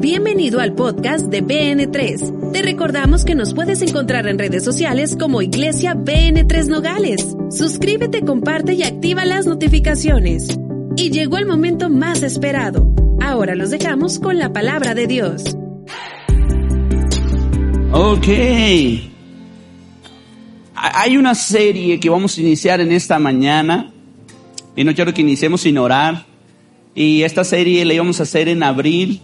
Bienvenido al podcast de BN3. Te recordamos que nos puedes encontrar en redes sociales como Iglesia BN3 Nogales. Suscríbete, comparte y activa las notificaciones. Y llegó el momento más esperado. Ahora los dejamos con la palabra de Dios. Ok. Hay una serie que vamos a iniciar en esta mañana y no quiero que iniciemos sin orar. Y esta serie la íbamos a hacer en abril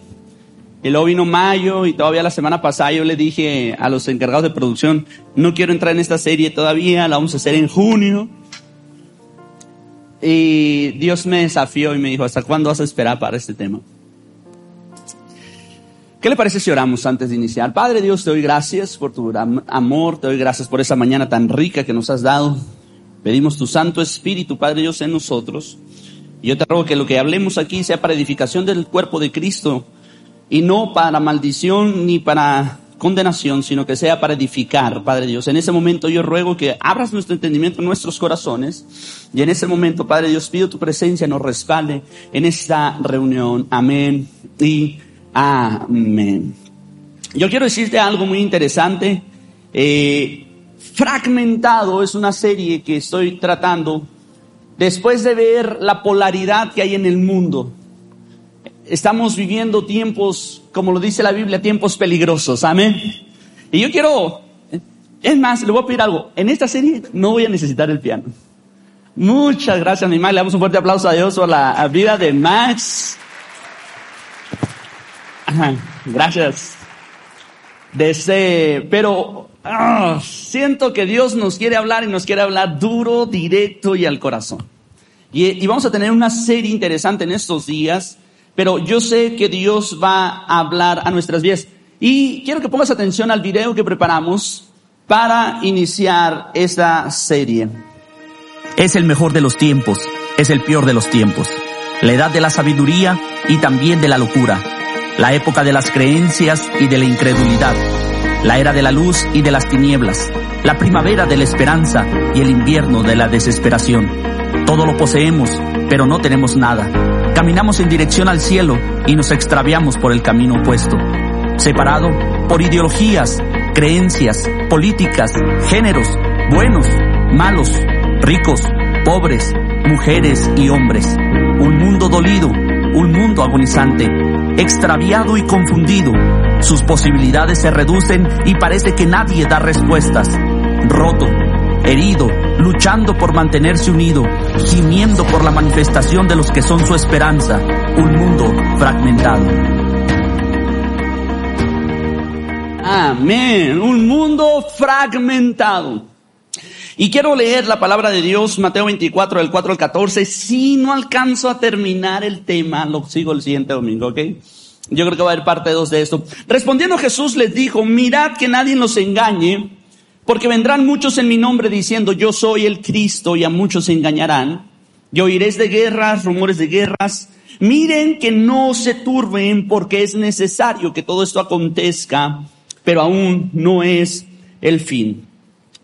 y luego vino mayo y todavía la semana pasada yo le dije a los encargados de producción, no quiero entrar en esta serie todavía, la vamos a hacer en junio. Y Dios me desafió y me dijo, ¿hasta cuándo vas a esperar para este tema? ¿Qué le parece si oramos antes de iniciar? Padre Dios, te doy gracias por tu amor, te doy gracias por esa mañana tan rica que nos has dado. Pedimos tu Santo Espíritu, Padre Dios, en nosotros. Y yo te ruego que lo que hablemos aquí sea para edificación del cuerpo de Cristo y no para maldición ni para condenación, sino que sea para edificar, Padre Dios. En ese momento yo ruego que abras nuestro entendimiento en nuestros corazones y en ese momento, Padre Dios, pido tu presencia, nos respalde en esta reunión. Amén y amén. Yo quiero decirte algo muy interesante. Eh, fragmentado es una serie que estoy tratando después de ver la polaridad que hay en el mundo estamos viviendo tiempos, como lo dice la Biblia, tiempos peligrosos. Amén. Y yo quiero, es más, le voy a pedir algo. En esta serie no voy a necesitar el piano. Muchas gracias, mi. Le damos un fuerte aplauso a Dios por la vida de Max. gracias. Desde, pero ah, siento que Dios nos quiere hablar y nos quiere hablar duro, directo y al corazón. Y vamos a tener una serie interesante en estos días pero yo sé que Dios va a hablar a nuestras vidas. Y quiero que pongas atención al video que preparamos para iniciar esta serie. Es el mejor de los tiempos, es el peor de los tiempos. La edad de la sabiduría y también de la locura. La época de las creencias y de la incredulidad. La era de la luz y de las tinieblas. La primavera de la esperanza y el invierno de la desesperación. Todo lo poseemos, pero no tenemos nada Caminamos en dirección al cielo y nos extraviamos por el camino opuesto, separado por ideologías, creencias, políticas, géneros, buenos, malos, ricos, pobres, mujeres y hombres. Un mundo dolido, un mundo agonizante, extraviado y confundido. Sus posibilidades se reducen y parece que nadie da respuestas. Roto, herido, luchando por mantenerse unido, gimiendo por la manifestación de los que son su esperanza, un mundo fragmentado. Amén, un mundo fragmentado. Y quiero leer la palabra de Dios, Mateo 24, del 4 al 14. Si no alcanzo a terminar el tema, lo sigo el siguiente domingo, ¿ok? Yo creo que va a haber parte 2 de esto. Respondiendo Jesús les dijo, mirad que nadie los engañe porque vendrán muchos en mi nombre diciendo, yo soy el Cristo, y a muchos se engañarán. Y oiréis de guerras, rumores de guerras. Miren que no se turben, porque es necesario que todo esto acontezca, pero aún no es el fin.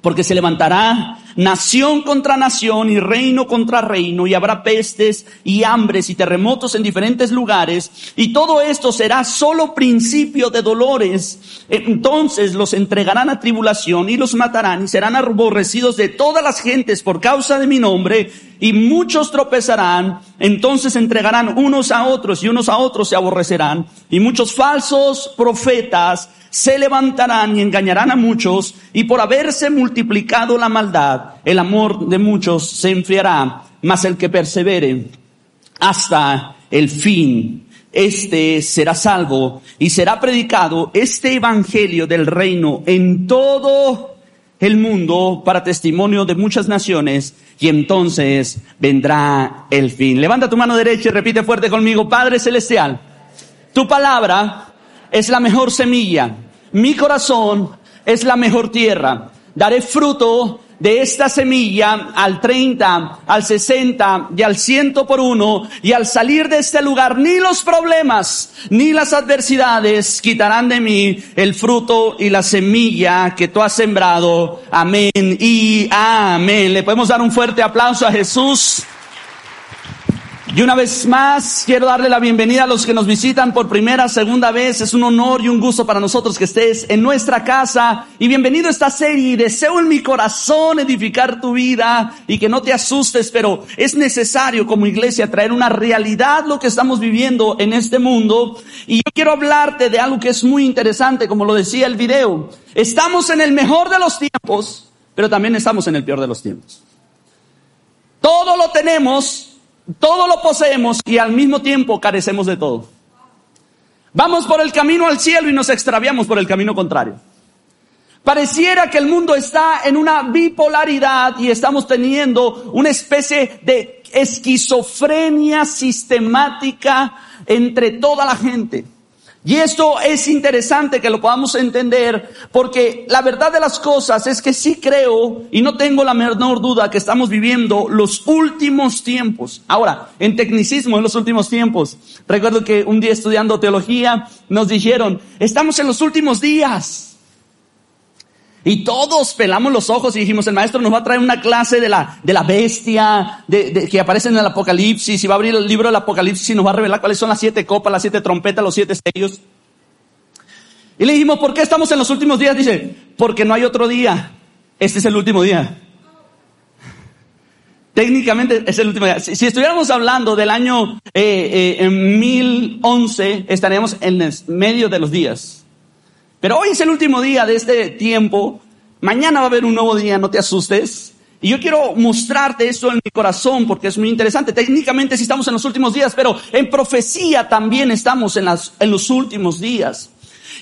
Porque se levantará nación contra nación y reino contra reino, y habrá pestes y hambres y terremotos en diferentes lugares, y todo esto será solo principio de dolores. Entonces los entregarán a tribulación y los matarán y serán aborrecidos de todas las gentes por causa de mi nombre, y muchos tropezarán, entonces entregarán unos a otros y unos a otros se aborrecerán, y muchos falsos profetas se levantarán y engañarán a muchos, y por haberse multiplicado la maldad, el amor de muchos se enfriará, mas el que persevere hasta el fin, este será salvo y será predicado este evangelio del reino en todo el mundo para testimonio de muchas naciones y entonces vendrá el fin. Levanta tu mano derecha y repite fuerte conmigo, Padre Celestial, Tu palabra es la mejor semilla. Mi corazón es la mejor tierra. Daré fruto de esta semilla al 30, al 60 y al 100 por uno y al salir de este lugar ni los problemas ni las adversidades quitarán de mí el fruto y la semilla que tú has sembrado. Amén y amén. Le podemos dar un fuerte aplauso a Jesús. Y una vez más, quiero darle la bienvenida a los que nos visitan por primera, segunda vez. Es un honor y un gusto para nosotros que estés en nuestra casa. Y bienvenido a esta serie. Deseo en mi corazón edificar tu vida y que no te asustes, pero es necesario como iglesia traer una realidad lo que estamos viviendo en este mundo. Y yo quiero hablarte de algo que es muy interesante, como lo decía el video. Estamos en el mejor de los tiempos, pero también estamos en el peor de los tiempos. Todo lo tenemos, todo lo poseemos y al mismo tiempo carecemos de todo. Vamos por el camino al cielo y nos extraviamos por el camino contrario. Pareciera que el mundo está en una bipolaridad y estamos teniendo una especie de esquizofrenia sistemática entre toda la gente. Y esto es interesante que lo podamos entender porque la verdad de las cosas es que sí creo y no tengo la menor duda que estamos viviendo los últimos tiempos. Ahora, en tecnicismo, en los últimos tiempos. Recuerdo que un día estudiando teología nos dijeron, estamos en los últimos días. Y todos pelamos los ojos y dijimos, el maestro nos va a traer una clase de la, de la bestia, de, que aparece en el Apocalipsis, y va a abrir el libro del Apocalipsis y nos va a revelar cuáles son las siete copas, las siete trompetas, los siete sellos. Y le dijimos, ¿por qué estamos en los últimos días? Dice, porque no hay otro día. Este es el último día. Técnicamente es el último día. Si, estuviéramos hablando del año eh, eh, en 1011, estaríamos en medio de los días. Pero hoy es el último día de este tiempo. Mañana va a haber un nuevo día, no te asustes. Y yo quiero mostrarte esto en mi corazón porque es muy interesante. Técnicamente sí estamos en los últimos días, pero en profecía también estamos en, las, en los últimos días.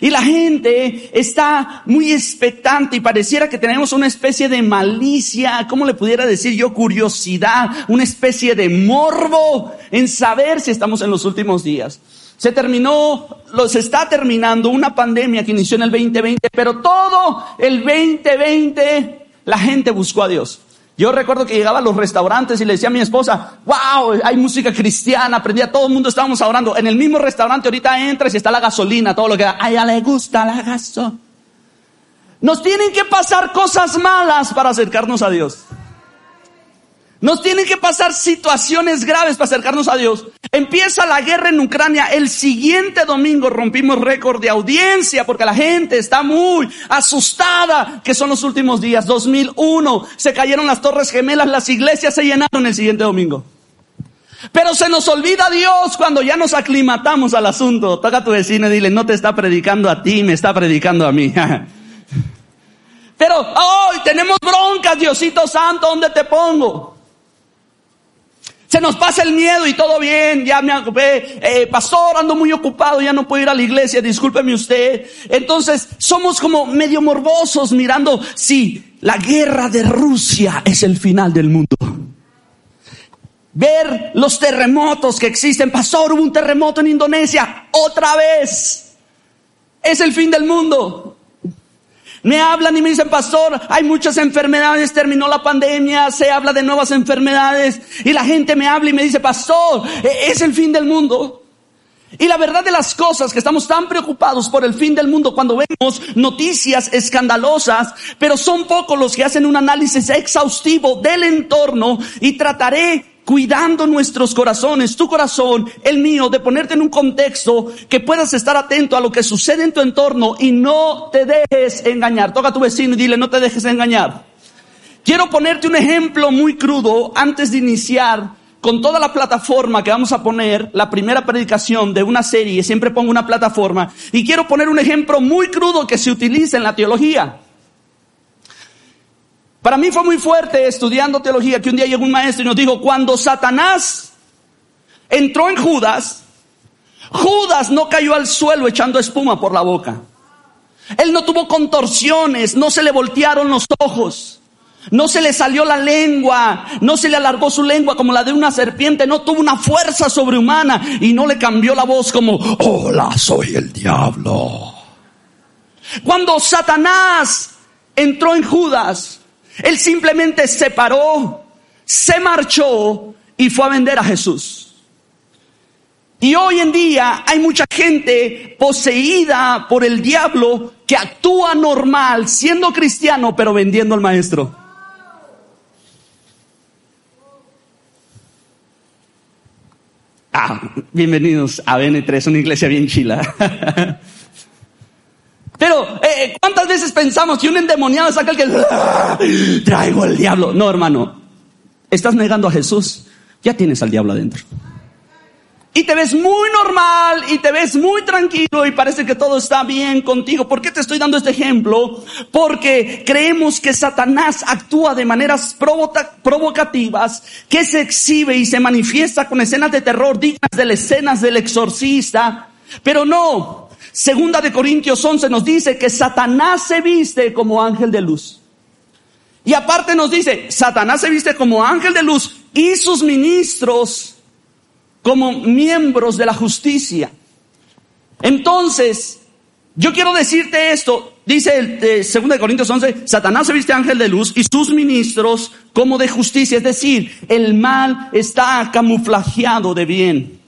Y la gente está muy expectante y pareciera que tenemos una especie de malicia, ¿cómo le pudiera decir yo? Curiosidad, una especie de morbo en saber si estamos en los últimos días. Se terminó, se está terminando una pandemia que inició en el 2020, pero todo el 2020 la gente buscó a Dios. Yo recuerdo que llegaba a los restaurantes y le decía a mi esposa, wow, hay música cristiana, aprendía, todo el mundo estábamos orando. En el mismo restaurante ahorita entras y está la gasolina, todo lo que a ella le gusta la gasolina. Nos tienen que pasar cosas malas para acercarnos a Dios. Nos tienen que pasar situaciones graves para acercarnos a Dios. Empieza la guerra en Ucrania. El siguiente domingo rompimos récord de audiencia porque la gente está muy asustada que son los últimos días. 2001 se cayeron las torres gemelas, las iglesias se llenaron el siguiente domingo. Pero se nos olvida Dios cuando ya nos aclimatamos al asunto. Toca a tu vecino y dile, no te está predicando a ti, me está predicando a mí. Pero hoy tenemos broncas, Diosito Santo, ¿dónde te pongo? Se nos pasa el miedo y todo bien, ya me ocupé, eh, pastor, ando muy ocupado, ya no puedo ir a la iglesia, discúlpeme usted. Entonces, somos como medio morbosos mirando, sí, la guerra de Rusia es el final del mundo. Ver los terremotos que existen, pastor, hubo un terremoto en Indonesia, otra vez. Es el fin del mundo. Me hablan y me dicen, pastor, hay muchas enfermedades, terminó la pandemia, se habla de nuevas enfermedades. Y la gente me habla y me dice, pastor, e-, es el fin del mundo. Y la verdad de las cosas que estamos tan preocupados por el fin del mundo cuando vemos noticias escandalosas, pero son pocos los que hacen un análisis exhaustivo del entorno y trataré cuidando nuestros corazones, tu corazón, el mío, de ponerte en un contexto que puedas estar atento a lo que sucede en tu entorno y no te dejes engañar. Toca a tu vecino y dile, no te dejes engañar. Quiero ponerte un ejemplo muy crudo antes de iniciar con toda la plataforma que vamos a poner, la primera predicación de una serie, siempre pongo una plataforma, y quiero poner un ejemplo muy crudo que se utiliza en la teología. Para mí fue muy fuerte estudiando teología que un día llegó un maestro y nos dijo, cuando Satanás entró en Judas, Judas no cayó al suelo echando espuma por la boca. Él no tuvo contorsiones, no se le voltearon los ojos. No se le salió la lengua, no se le alargó su lengua como la de una serpiente, no tuvo una fuerza sobrehumana y no le cambió la voz como, hola, soy el diablo. Cuando Satanás entró en Judas, él simplemente se paró, se marchó y fue a vender a Jesús. Y hoy en día hay mucha gente poseída por el diablo que actúa normal siendo cristiano pero vendiendo al maestro. Ah, bienvenidos a BN3, una iglesia bien chila. Pero, eh, eh, ¿cuántas pensamos que un endemoniado saca el que ¡Ah! traigo el diablo? No, hermano. Estás negando a Jesús. Ya tienes al diablo adentro y te ves muy normal y te ves muy tranquilo y parece que todo está bien contigo. ¿Por qué te estoy dando este ejemplo? Porque creemos que Satanás actúa de maneras provocativas, que se exhibe y se manifiesta con escenas de terror dignas de las escenas del exorcista. Pero no, segunda de Corintios 11 nos dice que Satanás se viste como ángel de luz. Y aparte nos dice, Satanás se viste como ángel de luz y sus ministros como miembros de la justicia. Entonces, yo quiero decirte esto, dice el 2 eh, Corintios 11, Satanás se viste ángel de luz y sus ministros como de justicia, es decir, el mal está camuflajeado de bien.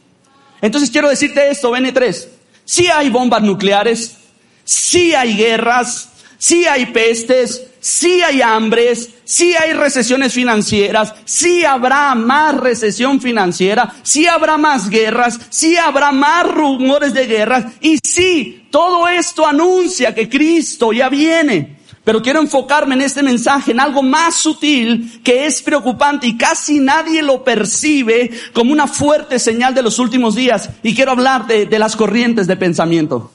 Entonces quiero decirte esto, BN3, si hay bombas nucleares, si hay guerras, si hay pestes, si hay hambres, si hay recesiones financieras, si habrá más recesión financiera, si habrá más guerras, si habrá más rumores de guerras y si todo esto anuncia que Cristo ya viene. Pero quiero enfocarme en este mensaje, en algo más sutil que es preocupante y casi nadie lo percibe como una fuerte señal de los últimos días. Y quiero hablar de, las corrientes de pensamiento.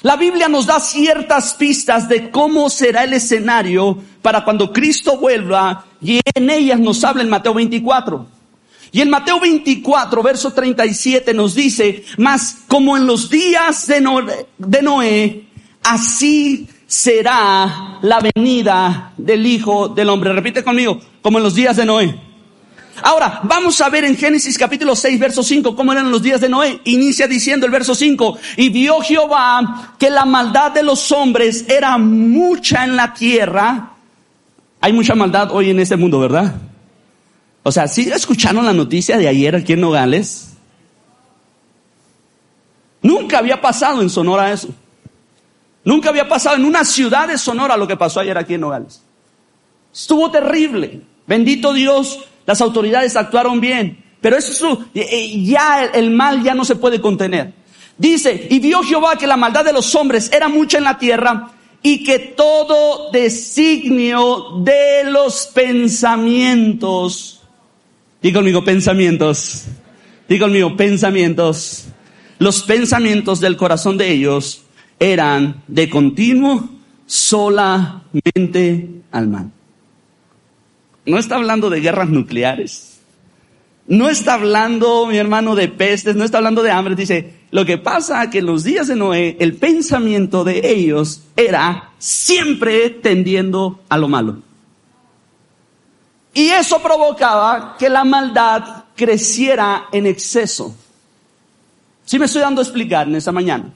La Biblia nos da ciertas pistas de cómo será el escenario para cuando Cristo vuelva y en ellas nos habla en Mateo 24. Y en Mateo 24, verso 37 nos dice, más como en los días de Noé, así será la venida del Hijo del Hombre. Repite conmigo, como en los días de Noé. Ahora, vamos a ver en Génesis capítulo 6, verso 5, cómo eran los días de Noé. Inicia diciendo el verso 5, y vio Jehová que la maldad de los hombres era mucha en la tierra. Hay mucha maldad hoy en este mundo, ¿verdad? O sea, ¿sí escucharon la noticia de ayer aquí en Nogales? Nunca había pasado en Sonora eso. Nunca había pasado en una ciudad de Sonora lo que pasó ayer aquí en Nogales. Estuvo terrible. Bendito Dios, las autoridades actuaron bien, pero eso eh, eh, ya el mal ya no se puede contener. Dice, y vio Jehová que la maldad de los hombres era mucha en la tierra y que todo designio de los pensamientos, digo conmigo pensamientos, digo conmigo pensamientos, los pensamientos del corazón de ellos eran de continuo solamente al mal. No está hablando de guerras nucleares. No está hablando, mi hermano, de pestes, no está hablando de hambre. Dice, lo que pasa que en los días de Noé, el pensamiento de ellos era siempre tendiendo a lo malo. Y eso provocaba que la maldad creciera en exceso. Si me estoy dando a explicar en esta mañana.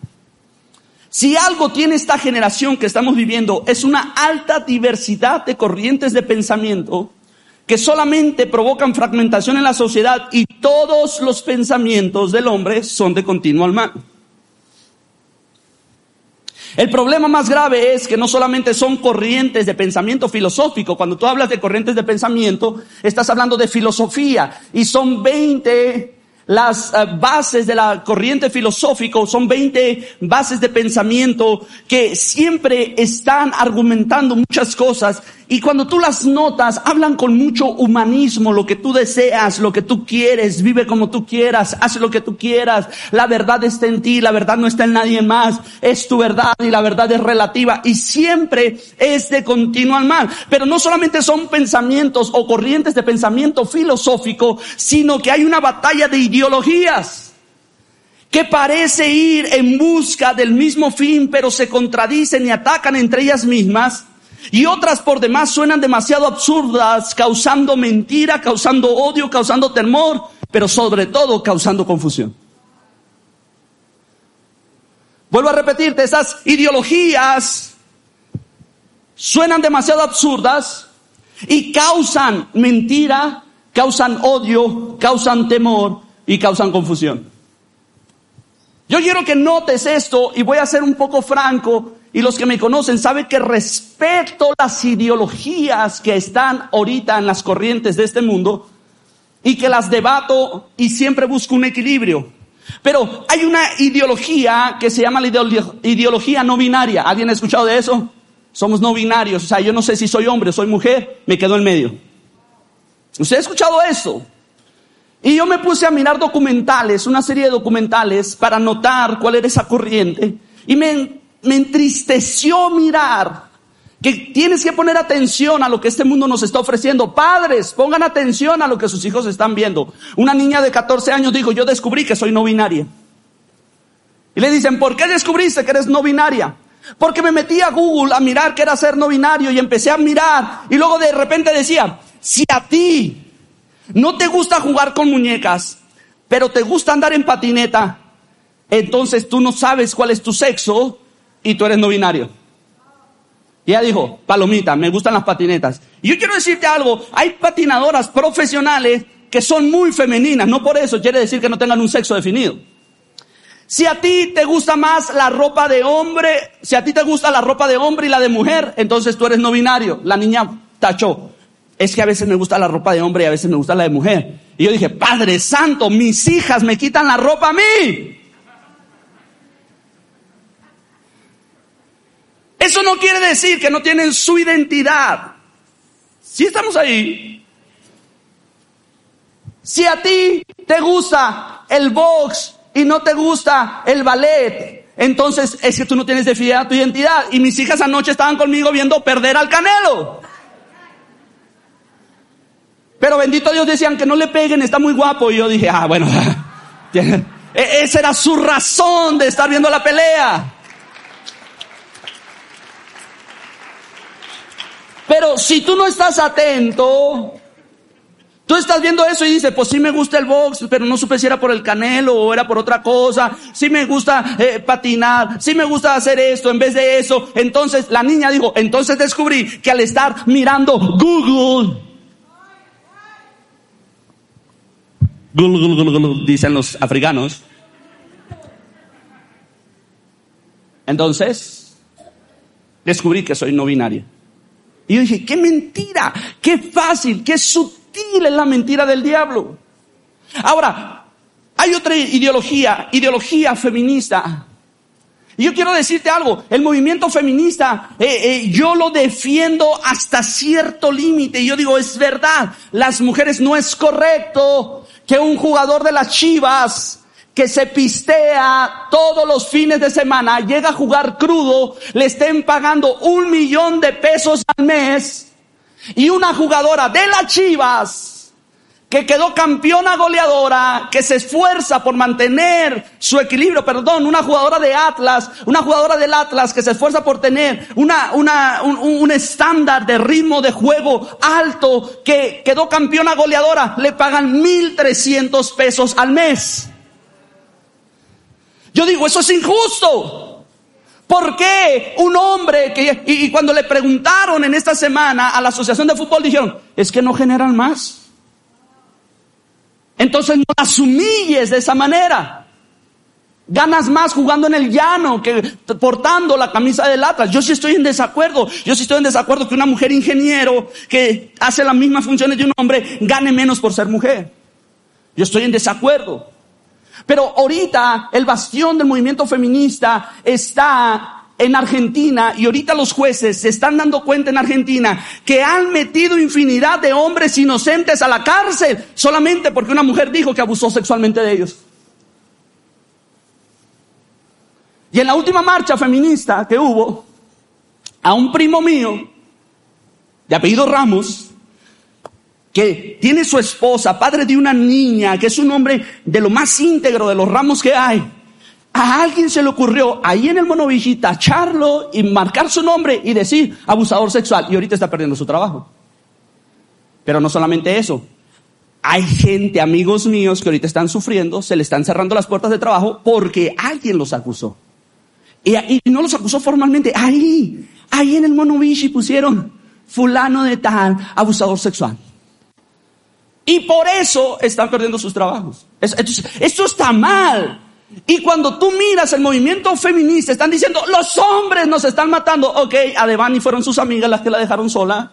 Si algo tiene esta generación que estamos viviendo es una alta diversidad de corrientes de pensamiento que solamente provocan fragmentación en la sociedad y todos los pensamientos del hombre son de continuo al mal. El problema más grave es que no solamente son corrientes de pensamiento filosófico, cuando tú hablas de corrientes de pensamiento, estás hablando de filosofía y son 20 las eh, bases de la corriente filosófica son 20 bases de pensamiento que siempre están argumentando muchas cosas y cuando tú las notas, hablan con mucho humanismo, lo que tú deseas, lo que tú quieres, vive como tú quieras, haz lo que tú quieras, la verdad está en ti, la verdad no está en nadie más, es tu verdad y la verdad es relativa y siempre es de continuo al mal. Pero no solamente son pensamientos o corrientes de pensamiento filosófico, sino que hay una batalla de ideologías que parece ir en busca del mismo fin, pero se contradicen y atacan entre ellas mismas Y otras por demás suenan demasiado absurdas, causando mentira, causando odio, causando temor, pero sobre todo causando confusión. Vuelvo a repetirte, esas ideologías suenan demasiado absurdas y causan mentira, causan odio, causan temor y causan confusión. Yo quiero que notes esto y voy a ser un poco franco y los que me conocen saben que respeto las ideologías que están ahorita en las corrientes de este mundo y que las debato y siempre busco un equilibrio. Pero hay una ideología que se llama la ideología no binaria. ¿Alguien ha escuchado de eso? Somos no binarios. O sea, yo no sé si soy hombre o soy mujer, me quedo en medio. ¿Usted ha escuchado eso? Y yo me puse a mirar documentales, una serie de documentales, para notar cuál era esa corriente. Y me, me entristeció mirar que tienes que poner atención a lo que este mundo nos está ofreciendo. Padres, pongan atención a lo que sus hijos están viendo. Una niña de 14 años dijo, yo descubrí que soy no binaria. Y le dicen, ¿por qué descubriste que eres no binaria? Porque me metí a Google a mirar qué era ser no binario y empecé a mirar y luego de repente decía, si a ti no te gusta jugar con muñecas, pero te gusta andar en patineta, entonces tú no sabes cuál es tu sexo y tú eres no binario. Y ella dijo, palomita, me gustan las patinetas. Y yo quiero decirte algo, hay patinadoras profesionales que son muy femeninas, no por eso quiere decir que no tengan un sexo definido. Si a ti te gusta más la ropa de hombre, si a ti te gusta la ropa de hombre y la de mujer, entonces tú eres no binario. La niña tachó. Es que a veces me gusta la ropa de hombre y a veces me gusta la de mujer. Y yo dije, Padre Santo, mis hijas me quitan la ropa a mí. Eso no quiere decir que no tienen su identidad. Si estamos ahí. Si a ti te gusta el box y no te gusta el ballet, entonces es que tú no tienes definida tu identidad. Y mis hijas anoche estaban conmigo viendo perder al canelo. Pero bendito Dios decían que no le peguen, está muy guapo. Y yo dije, ah, bueno, e-, esa era su razón de estar viendo la pelea. Pero si tú no estás atento, tú estás viendo eso y dices, pues sí me gusta el box, pero no supe si era por el canelo o era por otra cosa, sí me gusta eh, patinar, sí me gusta hacer esto en vez de eso. Entonces la niña dijo, entonces descubrí que al estar mirando Google, Google, Google, Google, dicen los africanos, entonces descubrí que soy no binaria. Y yo dije, qué mentira, qué fácil, qué sutil es la mentira del diablo. Ahora, hay otra ideología, ideología feminista. Y yo quiero decirte algo, el movimiento feminista, eh, eh, yo lo defiendo hasta cierto límite. Yo digo, es verdad, las mujeres no es correcto que un jugador de las Chivas que se pistea todos los fines de semana, llega a jugar crudo, le estén pagando un millón de pesos al mes y una jugadora de las Chivas que quedó campeona goleadora, que se esfuerza por mantener su equilibrio, perdón, una jugadora de Atlas, una jugadora del Atlas que se esfuerza por tener una, un, un estándar de ritmo de juego alto, que quedó campeona goleadora, le pagan mil trescientos pesos al mes. Yo digo, eso es injusto. ¿Por qué un hombre que, y, cuando le preguntaron en esta semana a la Asociación de Fútbol, dijeron, es que no generan más. Entonces no las de esa manera. Ganas más jugando en el llano que portando la camisa de latas. Yo sí estoy en desacuerdo. Yo sí estoy en desacuerdo que una mujer ingeniero que hace las mismas funciones de un hombre gane menos por ser mujer. Yo estoy en desacuerdo. Pero ahorita el bastión del movimiento feminista está en Argentina y ahorita los jueces se están dando cuenta en Argentina que han metido infinidad de hombres inocentes a la cárcel solamente porque una mujer dijo que abusó sexualmente de ellos. Y en la última marcha feminista que hubo, a un primo mío, de apellido Ramos, que tiene su esposa, padre de una niña, que es un hombre de lo más íntegro de los ramos que hay, a alguien se le ocurrió ahí en el Monovici tacharlo y marcar su nombre y decir abusador sexual y ahorita está perdiendo su trabajo. Pero no solamente eso. Hay gente, amigos míos, que ahorita están sufriendo, se le están cerrando las puertas de trabajo porque alguien los acusó. Y, no los acusó formalmente. Ahí, ahí en el Monovici pusieron fulano de tal, abusador sexual. Y por eso están perdiendo sus trabajos. Esto, está mal. Y cuando tú miras el movimiento feminista, están diciendo, los hombres nos están matando. Ok, a Devani fueron sus amigas las que la dejaron sola.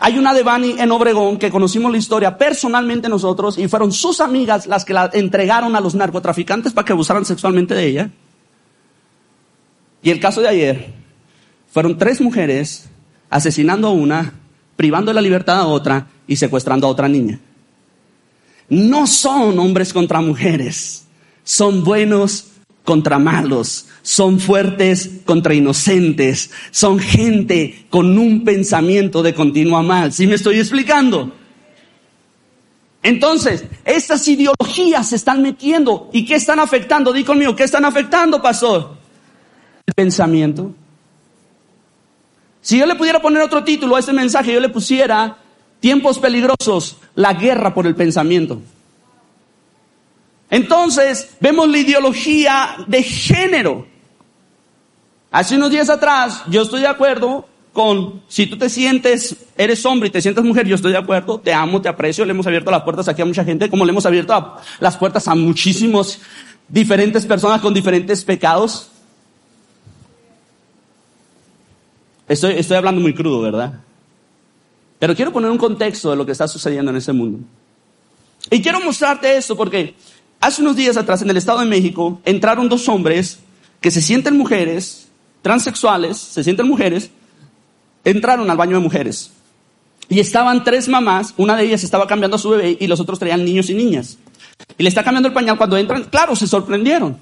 Hay una Devani en Obregón que conocimos la historia personalmente nosotros y fueron sus amigas las que la entregaron a los narcotraficantes para que abusaran sexualmente de ella. Y el caso de ayer, fueron tres mujeres asesinando a una, privando de la libertad a otra y secuestrando a otra niña. No son hombres contra mujeres, son buenos contra malos, son fuertes contra inocentes, son gente con un pensamiento de continua mal. ¿Sí me estoy explicando? Entonces, estas ideologías se están metiendo. ¿Y qué están afectando? Di conmigo, ¿qué están afectando, pastor? El pensamiento. Si yo le pudiera poner otro título a este mensaje, yo le pusiera tiempos peligrosos, la guerra por el pensamiento. Entonces, vemos la ideología de género. Hace unos días atrás, yo estoy de acuerdo con, si tú te sientes, eres hombre y te sientes mujer, yo estoy de acuerdo, te amo, te aprecio, le hemos abierto las puertas aquí a mucha gente, como le hemos abierto las puertas a muchísimos diferentes personas con diferentes pecados. Estoy, estoy hablando muy crudo, ¿verdad? Pero quiero poner un contexto de lo que está sucediendo en ese mundo. Y quiero mostrarte esto porque hace unos días atrás en el Estado de México entraron dos hombres que se sienten mujeres, transexuales, se sienten mujeres, entraron al baño de mujeres. Y estaban tres mamás, una de ellas estaba cambiando a su bebé y los otros traían niños y niñas. Y le está cambiando el pañal cuando entran, claro, se sorprendieron.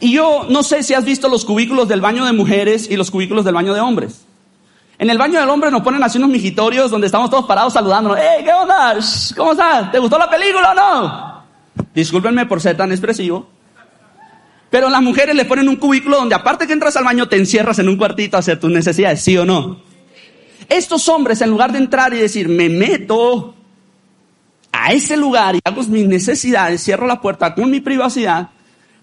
Y yo no sé si has visto los cubículos del baño de mujeres y los cubículos del baño de hombres. En el baño del hombre nos ponen así unos mijitorios donde estamos todos parados saludándonos. ¡Hey, qué onda! ¿Cómo estás? ¿Te gustó la película o no? Discúlpenme por ser tan expresivo. Pero las mujeres le ponen un cubículo donde aparte que entras al baño te encierras en un cuartito a hacer tus necesidades, ¿sí o no? Estos hombres en lugar de entrar y decir, me meto a ese lugar y hago mis necesidades, cierro la puerta con mi privacidad,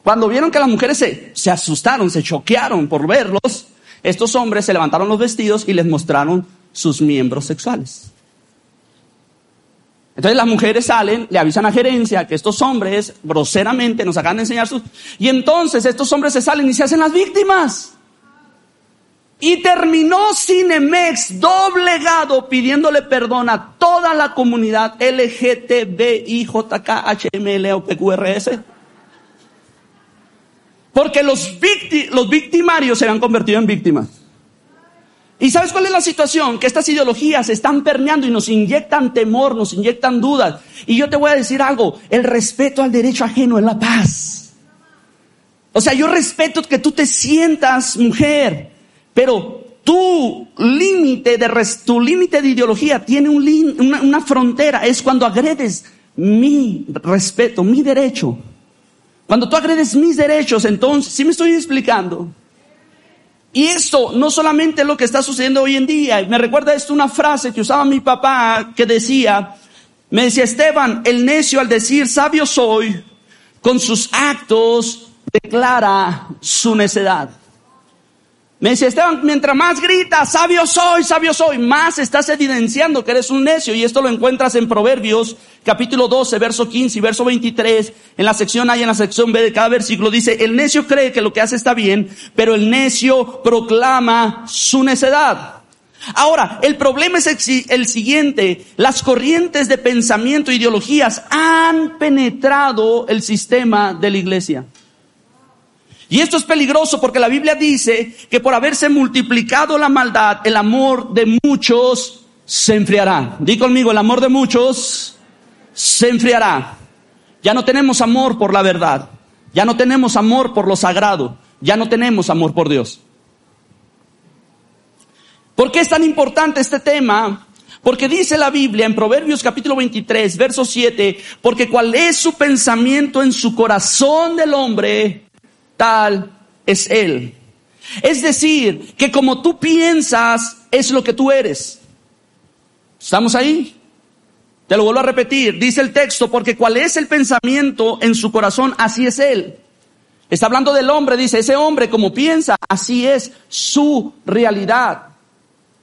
cuando vieron que las mujeres se, se asustaron, se choquearon por verlos, estos hombres se levantaron los vestidos y les mostraron sus miembros sexuales. Entonces las mujeres salen, le avisan a gerencia que estos hombres groseramente nos acaban de enseñar sus... Y entonces estos hombres se salen y se hacen las víctimas. Y terminó Cinemex doblegado pidiéndole perdón a toda la comunidad LGTBIJKHML o PQRS porque los, los victimarios se han convertido en víctimas. ¿Y sabes cuál es la situación? Que estas ideologías están permeando y nos inyectan temor, nos inyectan dudas. Y yo te voy a decir algo, el respeto al derecho ajeno es la paz. O sea, yo respeto que tú te sientas mujer, pero tu límite de, tu límite de ideología tiene un, una, frontera, es cuando agredes mi respeto, mi derecho. Cuando tú agredes mis derechos, entonces, ¿sí me estoy explicando? Y esto no solamente es lo que está sucediendo hoy en día. Me recuerda esto una frase que usaba mi papá que decía, me decía Esteban, el necio al decir sabio soy, con sus actos declara su necedad. Me decía Esteban, mientras más gritas, sabio soy, sabio soy, más estás evidenciando que eres un necio. Y esto lo encuentras en Proverbios, capítulo 12, verso 15 y verso 23. En la sección A y en la sección B de cada versículo dice, el necio cree que lo que hace está bien, pero el necio proclama su necedad. Ahora, el problema es el siguiente. Las corrientes de pensamiento e ideologías han penetrado el sistema de la iglesia. Y esto es peligroso porque la Biblia dice que por haberse multiplicado la maldad, el amor de muchos se enfriará. Di conmigo, el amor de muchos se enfriará. Ya no tenemos amor por la verdad. Ya no tenemos amor por lo sagrado. Ya no tenemos amor por Dios. ¿Por qué es tan importante este tema? Porque dice la Biblia en Proverbios capítulo 23, verso 7, porque cuál es su pensamiento en su corazón del hombre, tal es Él. Es decir, que como tú piensas es lo que tú eres. ¿Estamos ahí? Te lo vuelvo a repetir. Dice el texto, porque cuál es el pensamiento en su corazón, así es Él. Está hablando del hombre, dice, ese hombre como piensa, así es su realidad.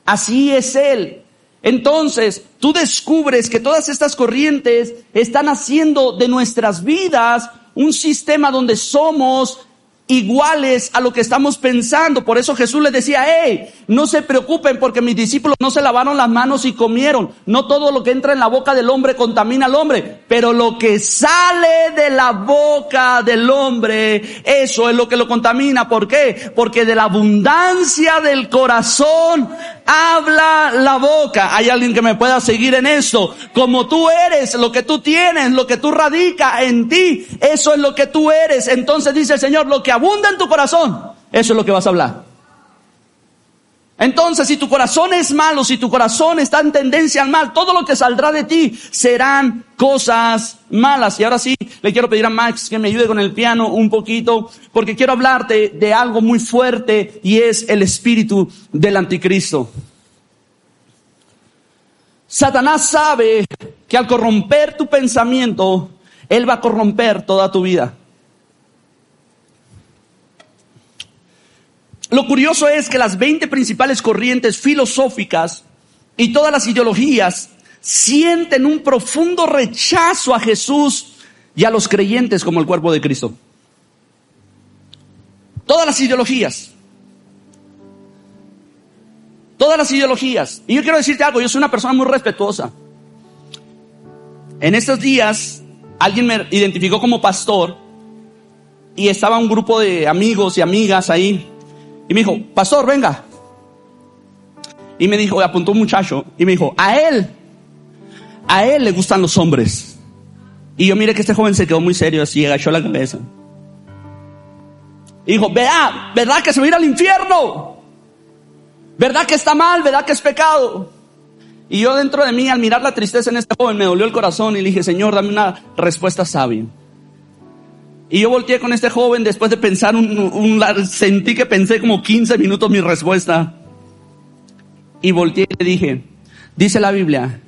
Así es Él. Entonces, tú descubres que todas estas corrientes están haciendo de nuestras vidas un sistema donde somos iguales a lo que estamos pensando. Por eso Jesús les decía, hey, no se preocupen porque mis discípulos no se lavaron las manos y comieron. No todo lo que entra en la boca del hombre contamina al hombre, pero lo que sale de la boca del hombre, eso es lo que lo contamina. ¿Por qué? Porque de la abundancia del corazón habla la boca. Hay alguien que me pueda seguir en esto. Como tú eres, lo que tú tienes, lo que tú radica en ti, eso es lo que tú eres. Entonces dice el Señor, lo que abunda en tu corazón, eso es lo que vas a hablar. Entonces, si tu corazón es malo, si tu corazón está en tendencia al mal, todo lo que saldrá de ti serán cosas malas. Y ahora sí, le quiero pedir a Max que me ayude con el piano un poquito, porque quiero hablarte de algo muy fuerte y es el espíritu del anticristo. Satanás sabe que al corromper tu pensamiento, él va a corromper toda tu vida. Lo curioso es que las 20 principales corrientes filosóficas y todas las ideologías sienten un profundo rechazo a Jesús y a los creyentes como el cuerpo de Cristo. Todas las ideologías. Todas las ideologías. Y yo quiero decirte algo, yo soy una persona muy respetuosa. En estos días alguien me identificó como pastor y estaba un grupo de amigos y amigas ahí y me dijo, pastor, venga. Y me dijo, apuntó un muchacho y me dijo, a él, a él le gustan los hombres. Y yo mire que este joven se quedó muy serio así, agachó la cabeza. Y dijo, vea, ¿verdad que se va a ir al infierno? ¿Verdad que está mal? ¿Verdad que es pecado? Y yo dentro de mí, al mirar la tristeza en este joven, me dolió el corazón y le dije, Señor, dame una respuesta sabia. Y yo volteé con este joven después de pensar un, un, sentí que pensé como 15 minutos mi respuesta. Y volteé y le dije, dice la Biblia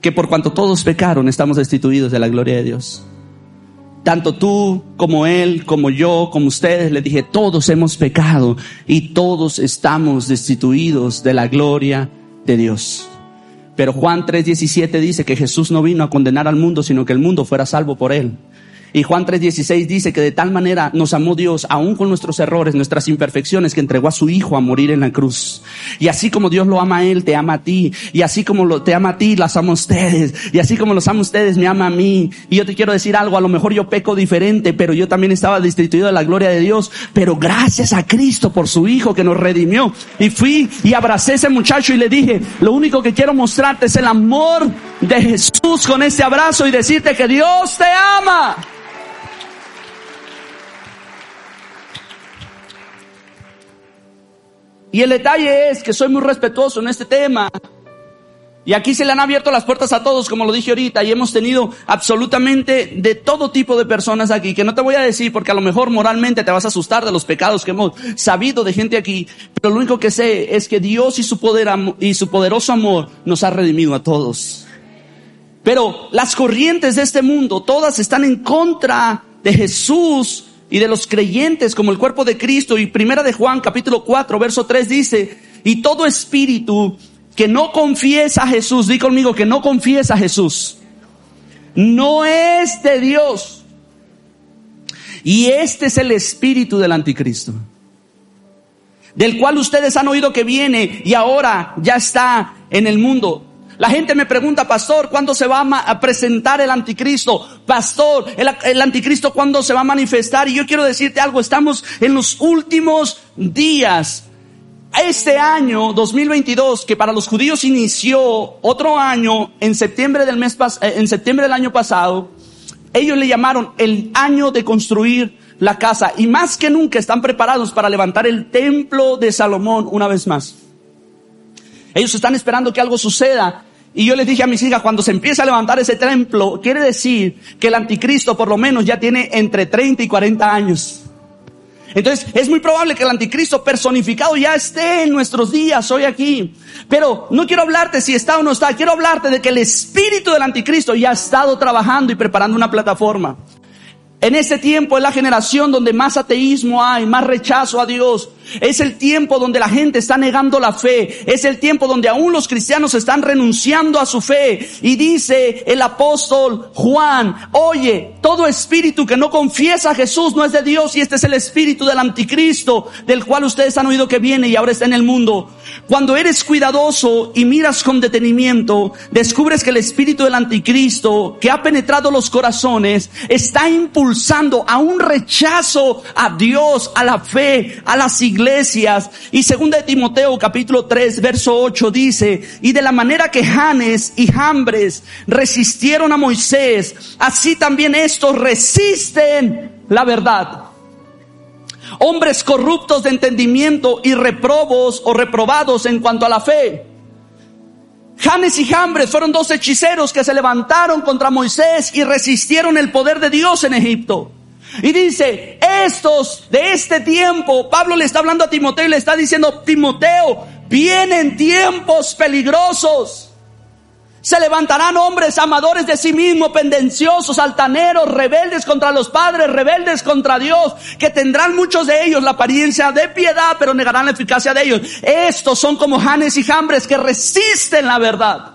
que por cuanto todos pecaron estamos destituidos de la gloria de Dios. Tanto tú como él, como yo, como ustedes, le dije, todos hemos pecado y todos estamos destituidos de la gloria de Dios. Pero Juan 3:17 dice que Jesús no vino a condenar al mundo, sino que el mundo fuera salvo por él. Y Juan 3:16 dice que de tal manera nos amó Dios, aún con nuestros errores, nuestras imperfecciones, que entregó a su Hijo a morir en la cruz. Y así como Dios lo ama a Él, te ama a ti. Y así como lo, te ama a ti, las ama a ustedes. Y así como los ama a ustedes, me ama a mí. Y yo te quiero decir algo, a lo mejor yo peco diferente, pero yo también estaba destituido de la gloria de Dios. Pero gracias a Cristo por su Hijo que nos redimió. Y fui y abracé a ese muchacho y le dije, lo único que quiero mostrarte es el amor de Jesús con este abrazo y decirte que Dios te ama. Y el detalle es que soy muy respetuoso en este tema. Y aquí se le han abierto las puertas a todos, como lo dije ahorita, y hemos tenido absolutamente de todo tipo de personas aquí, que no te voy a decir porque a lo mejor moralmente te vas a asustar de los pecados que hemos sabido de gente aquí, pero lo único que sé es que Dios y su poder y su poderoso amor nos ha redimido a todos. Pero las corrientes de este mundo, todas están en contra de Jesús y de los creyentes como el cuerpo de Cristo. Y primera de Juan capítulo 4 verso 3 dice, y todo espíritu que no confiesa a Jesús, di conmigo que no confiesa a Jesús, no es de Dios. Y este es el espíritu del anticristo, del cual ustedes han oído que viene y ahora ya está en el mundo. La gente me pregunta, pastor, ¿cuándo se va a presentar el anticristo? Pastor, el, anticristo, ¿cuándo se va a manifestar? Y yo quiero decirte algo, estamos en los últimos días. Este año 2022, que para los judíos inició otro año en septiembre del mes eh, en septiembre del año pasado, ellos le llamaron el año de construir la casa y más que nunca están preparados para levantar el templo de Salomón una vez más. Ellos están esperando que algo suceda. Y yo les dije a mis hijas, cuando se empieza a levantar ese templo, quiere decir que el anticristo por lo menos ya tiene entre 30 y 40 años. Entonces, es muy probable que el anticristo personificado ya esté en nuestros días, hoy aquí. Pero no quiero hablarte si está o no está, quiero hablarte de que el espíritu del anticristo ya ha estado trabajando y preparando una plataforma. En este tiempo es la generación donde más ateísmo hay, más rechazo a Dios. Es el tiempo donde la gente está negando la fe. Es el tiempo donde aún los cristianos están renunciando a su fe. Y dice el apóstol Juan, oye, todo espíritu que no confiesa a Jesús no es de Dios y este es el espíritu del anticristo, del cual ustedes han oído que viene y ahora está en el mundo. Cuando eres cuidadoso y miras con detenimiento, descubres que el espíritu del anticristo que ha penetrado los corazones está impulsando a un rechazo a Dios, a la fe, a las iglesias. Y segunda de Timoteo capítulo 3 verso 8 dice, y de la manera que Janes y Jambres resistieron a Moisés, así también estos resisten la verdad. Hombres corruptos de entendimiento y reprobos o reprobados en cuanto a la fe. Janes y Jambres fueron dos hechiceros que se levantaron contra Moisés y resistieron el poder de Dios en Egipto. Y dice, estos de este tiempo, Pablo le está hablando a Timoteo y le está diciendo, Timoteo, vienen tiempos peligrosos. Se levantarán hombres amadores de sí mismos, pendenciosos, altaneros, rebeldes contra los padres, rebeldes contra Dios, que tendrán muchos de ellos la apariencia de piedad, pero negarán la eficacia de ellos. Estos son como Janes y Jambres que resisten la verdad.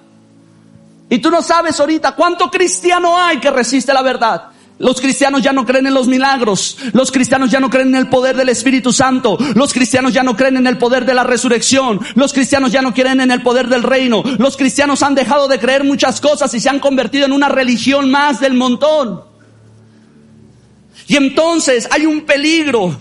Y tú no sabes ahorita cuánto cristiano hay que resiste la verdad. Los cristianos ya no creen en los milagros. Los cristianos ya no creen en el poder del Espíritu Santo. Los cristianos ya no creen en el poder de la resurrección. Los cristianos ya no creen en el poder del reino. Los cristianos han dejado de creer muchas cosas y se han convertido en una religión más del montón. Y entonces hay un peligro.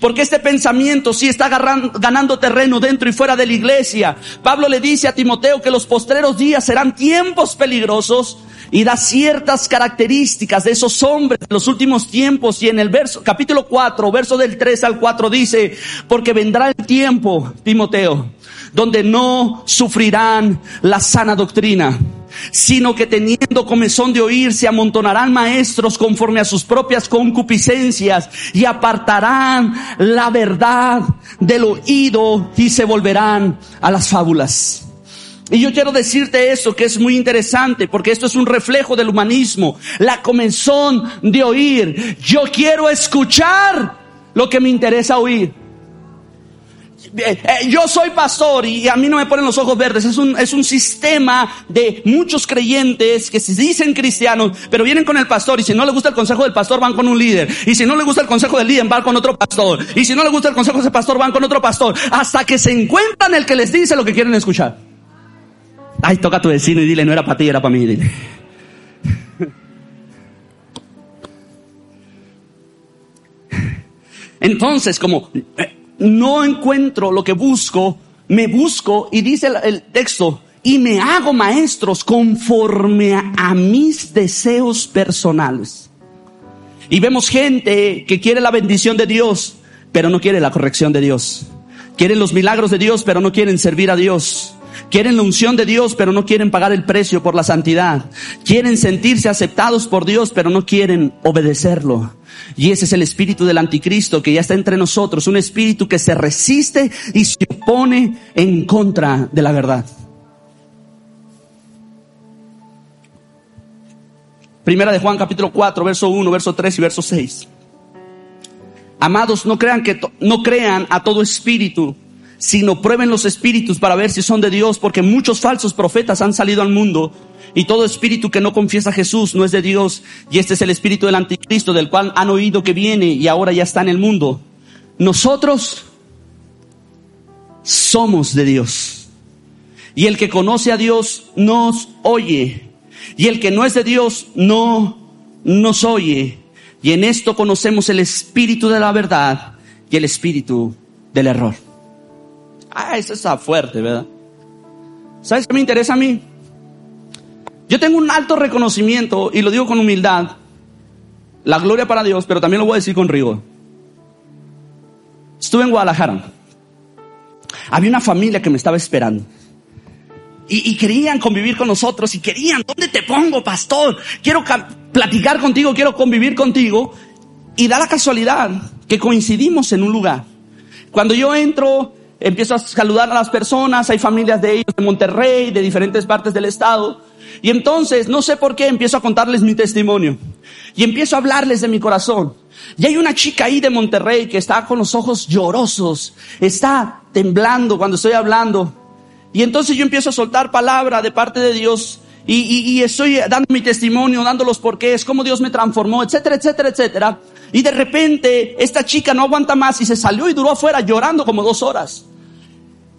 Porque este pensamiento sí está ganando terreno dentro y fuera de la iglesia. Pablo le dice a Timoteo que los postreros días serán tiempos peligrosos y da ciertas características de esos hombres de los últimos tiempos y en el verso, capítulo 4, verso del 3 al 4 dice, porque vendrá el tiempo, Timoteo, donde no sufrirán la sana doctrina, sino que teniendo comezón de oír se amontonarán maestros conforme a sus propias concupiscencias y apartarán la verdad del oído y se volverán a las fábulas. Y yo quiero decirte eso que es muy interesante porque esto es un reflejo del humanismo, la comenzón de oír. Yo quiero escuchar lo que me interesa oír. Eh, eh, yo soy pastor y a mí no me ponen los ojos verdes. Es un, es un sistema de muchos creyentes que se dicen cristianos, pero vienen con el pastor y si no le gusta el consejo del pastor van con un líder. Y si no le gusta el consejo del líder van con otro pastor. Y si no le gusta el consejo de ese pastor van con otro pastor. Hasta que se encuentran el que les dice lo que quieren escuchar. Ay, toca a tu vecino y dile, no era para ti, era para mí, dile. Entonces, como eh, no encuentro lo que busco, me busco y dice el, texto, y me hago maestros conforme a, mis deseos personales. Y vemos gente que quiere la bendición de Dios, pero no quiere la corrección de Dios. Quieren los milagros de Dios, pero no quieren servir a Dios. Quieren la unción de Dios, pero no quieren pagar el precio por la santidad. Quieren sentirse aceptados por Dios, pero no quieren obedecerlo. Y ese es el espíritu del anticristo que ya está entre nosotros, un espíritu que se resiste y se opone en contra de la verdad. Primera de Juan capítulo 4, verso 1, verso 3 y verso 6. Amados, no crean que no crean a todo espíritu, sino prueben los espíritus para ver si son de Dios, porque muchos falsos profetas han salido al mundo y todo espíritu que no confiesa a Jesús no es de Dios y este es el espíritu del anticristo del cual han oído que viene y ahora ya está en el mundo. Nosotros somos de Dios y el que conoce a Dios nos oye y el que no es de Dios no nos oye y en esto conocemos el espíritu de la verdad y el espíritu del error. Ah, eso está fuerte, ¿verdad? ¿Sabes qué me interesa a mí? Yo tengo un alto reconocimiento y lo digo con humildad. La gloria para Dios, pero también lo voy a decir con rigor. Estuve en Guadalajara. Había una familia que me estaba esperando. Y, y, querían convivir con nosotros y querían, ¿dónde te pongo, pastor? Quiero platicar contigo, quiero convivir contigo. Y da la casualidad que coincidimos en un lugar. Cuando yo entro, empiezo a saludar a las personas, hay familias de ellos de Monterrey, de diferentes partes del estado, y entonces, no sé por qué, empiezo a contarles mi testimonio. Y empiezo a hablarles de mi corazón. Y hay una chica ahí de Monterrey que está con los ojos llorosos, está temblando cuando estoy hablando. Y entonces yo empiezo a soltar palabra de parte de Dios y, estoy dando mi testimonio, dando los porqués, cómo Dios me transformó, etcétera, etcétera, etcétera. Y de repente esta chica no aguanta más y se salió y duró afuera llorando como dos horas.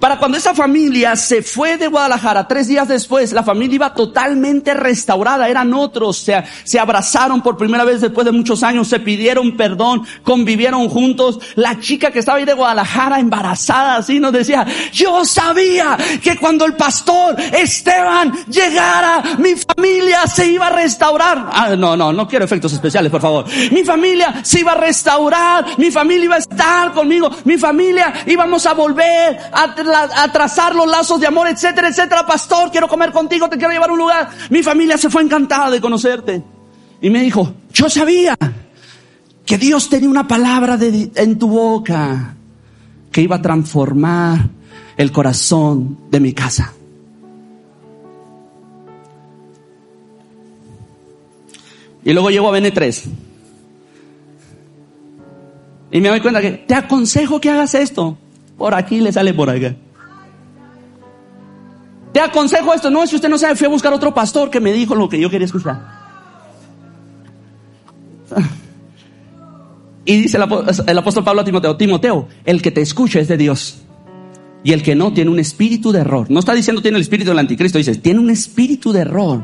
Para cuando esa familia se fue de Guadalajara, tres días después, la familia iba totalmente restaurada, eran otros, se, abrazaron por primera vez después de muchos años, se pidieron perdón, convivieron juntos. La chica que estaba ahí de Guadalajara, embarazada, así nos decía, yo sabía que cuando el pastor Esteban llegara, mi familia se iba a restaurar. Ah, no, no, no quiero efectos especiales, por favor. Mi familia se iba a restaurar, mi familia iba a estar conmigo, mi familia íbamos a volver a a los lazos de amor, etcétera, etcétera. Pastor, quiero comer contigo, te quiero llevar a un lugar. Mi familia se fue encantada de conocerte. Y me dijo, yo sabía que Dios tenía una palabra en tu boca que iba a transformar el corazón de mi casa. Y luego llego a BN3. Y me doy cuenta que te aconsejo que hagas esto. Por aquí le sale por acá. Te aconsejo esto. No, si usted no sabe, fui a buscar otro pastor que me dijo lo que yo quería escuchar. Y dice el, apóstol Pablo a Timoteo, Timoteo, el que te escucha es de Dios. Y el que no tiene un espíritu de error. No está diciendo tiene el espíritu del anticristo, dice, tiene un espíritu de error.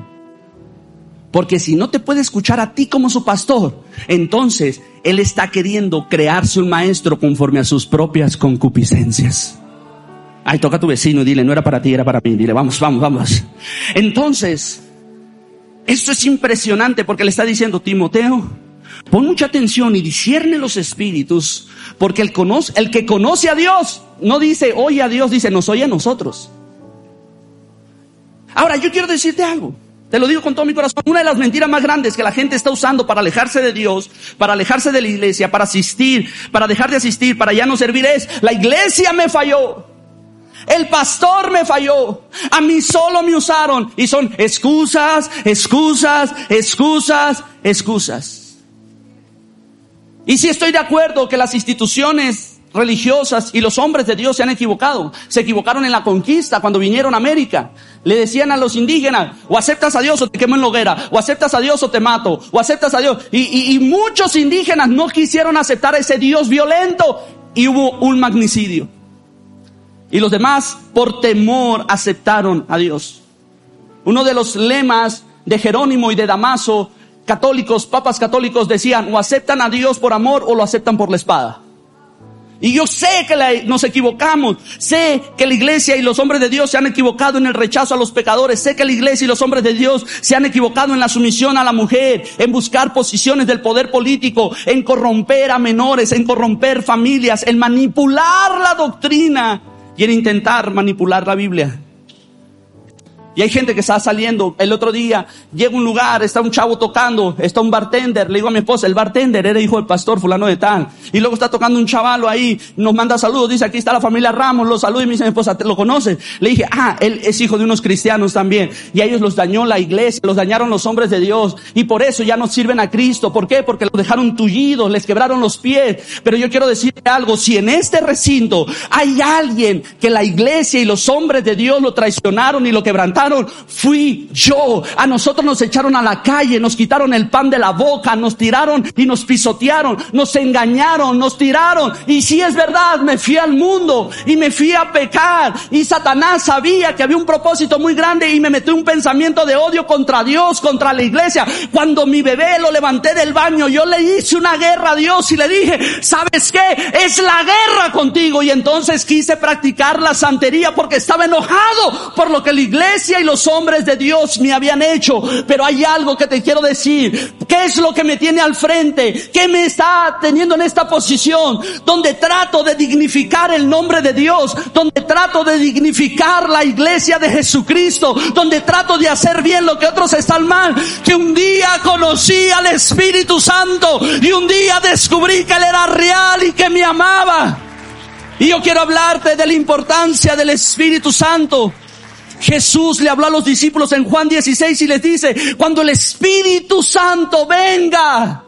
Porque si no te puede escuchar a ti como su pastor, entonces él está queriendo crearse un maestro conforme a sus propias concupiscencias. Ay, toca a tu vecino y dile, no era para ti, era para mí. Dile, vamos, vamos, vamos. Entonces, esto es impresionante porque le está diciendo Timoteo, pon mucha atención y discierne los espíritus, porque el, conoce, el que conoce a Dios no dice, oye a Dios, dice, nos oye a nosotros. Ahora, yo quiero decirte algo. Te lo digo con todo mi corazón. Una de las mentiras más grandes que la gente está usando para alejarse de Dios, para alejarse de la iglesia, para asistir, para dejar de asistir, para ya no servir es, la iglesia me falló. El pastor me falló. A mí solo me usaron. Y son excusas, excusas, excusas, excusas. Y si estoy de acuerdo que las instituciones religiosas y los hombres de Dios se han equivocado. Se equivocaron en la conquista cuando vinieron a América. Le decían a los indígenas, o aceptas a Dios o te quemo en la hoguera, o aceptas a Dios o te mato, o aceptas a Dios. Y, y muchos indígenas no quisieron aceptar a ese Dios violento y hubo un magnicidio. Y los demás, por temor, aceptaron a Dios. Uno de los lemas de Jerónimo y de Damaso, católicos, papas católicos decían, o aceptan a Dios por amor o lo aceptan por la espada. Y yo sé que nos equivocamos, sé que la iglesia y los hombres de Dios se han equivocado en el rechazo a los pecadores, sé que la iglesia y los hombres de Dios se han equivocado en la sumisión a la mujer, en buscar posiciones del poder político, en corromper a menores, en corromper familias, en manipular la doctrina y en intentar manipular la Biblia. Y hay gente que está saliendo. El otro día llega un lugar, está un chavo tocando, está un bartender. Le digo a mi esposa, el bartender era hijo del pastor fulano de tal. Y luego está tocando un chavalo ahí, nos manda saludos, dice, aquí está la familia Ramos, lo saluda y me dice mi esposa, ¿te lo conoces? Le dije, ah, él es hijo de unos cristianos también. Y a ellos los dañó la iglesia, los dañaron los hombres de Dios. Y por eso ya no sirven a Cristo. ¿Por qué? Porque los dejaron tullidos, les quebraron los pies. Pero yo quiero decirte algo, si en este recinto hay alguien que la iglesia y los hombres de Dios lo traicionaron y lo quebrantaron, fui yo. A nosotros nos echaron a la calle, nos quitaron el pan de la boca, nos tiraron y nos pisotearon, nos engañaron, nos tiraron. Y si es verdad, me fui al mundo y me fui a pecar. Y Satanás sabía que había un propósito muy grande y me metió un pensamiento de odio contra Dios, contra la iglesia. Cuando mi bebé lo levanté del baño, yo le hice una guerra a Dios y le dije, ¿sabes qué? Es la guerra contigo. Y entonces quise practicar la santería porque estaba enojado por lo que la iglesia iglesia y los hombres de Dios me habían hecho. Pero hay algo que te quiero decir. ¿Qué es lo que me tiene al frente? ¿Qué me está teniendo en esta posición? Donde trato de dignificar el nombre de Dios. Donde trato de dignificar la iglesia de Jesucristo. Donde trato de hacer bien lo que otros están mal. Que un día conocí al Espíritu Santo y un día descubrí que Él era real y que me amaba. Y yo quiero hablarte de la importancia del Espíritu Santo. Jesús le habló a los discípulos en Juan 16 y les dice, cuando el Espíritu Santo venga,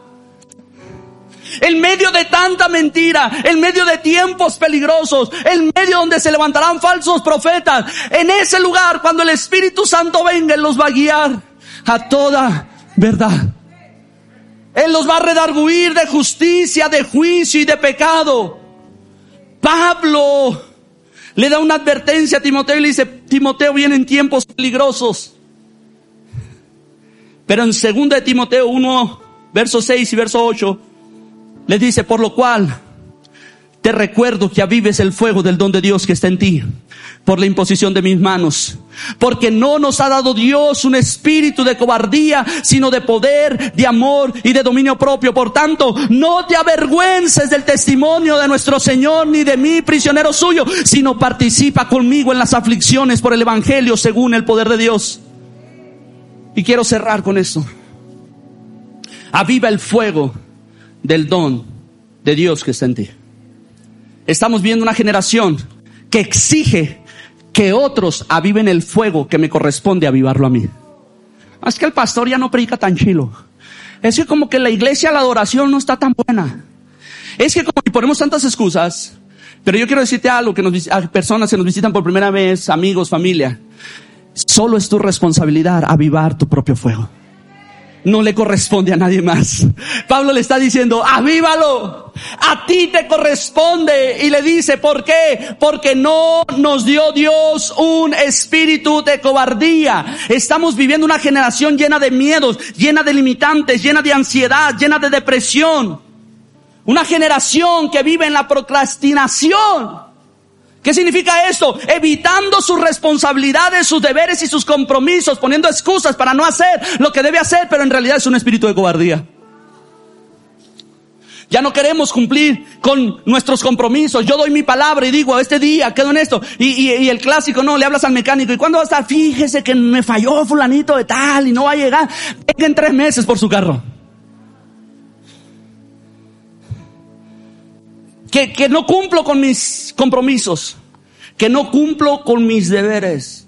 en medio de tanta mentira, en medio de tiempos peligrosos, en medio donde se levantarán falsos profetas, en ese lugar, cuando el Espíritu Santo venga, Él los va a guiar a toda verdad. Él los va a redarguir de justicia, de juicio y de pecado. Pablo le da una advertencia a Timoteo y le dice, Timoteo vienen tiempos peligrosos. Pero en 2 de Timoteo 1, verso 6 y verso 8, le dice, por lo cual te recuerdo que avives el fuego del don de Dios que está en ti por la imposición de mis manos. Porque no nos ha dado Dios un espíritu de cobardía, sino de poder, de amor y de dominio propio. Por tanto, no te avergüences del testimonio de nuestro Señor ni de mí, prisionero suyo, sino participa conmigo en las aflicciones por el Evangelio según el poder de Dios. Y quiero cerrar con esto. Aviva el fuego del don de Dios que está en ti. Estamos viendo una generación que exige que otros aviven el fuego que me corresponde avivarlo a mí. Es que el pastor ya no predica tan chilo. Es que como que la iglesia, la adoración no está tan buena. Es que como ponemos tantas excusas, pero yo quiero decirte algo que nos, a personas que nos visitan por primera vez, amigos, familia. Solo es tu responsabilidad avivar tu propio fuego no le corresponde a nadie más. Pablo le está diciendo, avívalo, a ti te corresponde. Y le dice, ¿por qué? Porque no nos dio Dios un espíritu de cobardía. Estamos viviendo una generación llena de miedos, llena de limitantes, llena de ansiedad, llena de depresión. Una generación que vive en la procrastinación. ¿Qué significa esto? Evitando sus responsabilidades, sus deberes y sus compromisos, poniendo excusas para no hacer lo que debe hacer, pero en realidad es un espíritu de cobardía. Ya no queremos cumplir con nuestros compromisos. Yo doy mi palabra y digo, este día quedo en esto. Y, el clásico, no, le hablas al mecánico. ¿Y cuándo va a estar? Fíjese que me falló fulanito de tal y no va a llegar. Venga en tres meses por su carro. Que, no cumplo con mis compromisos, que no cumplo con mis deberes.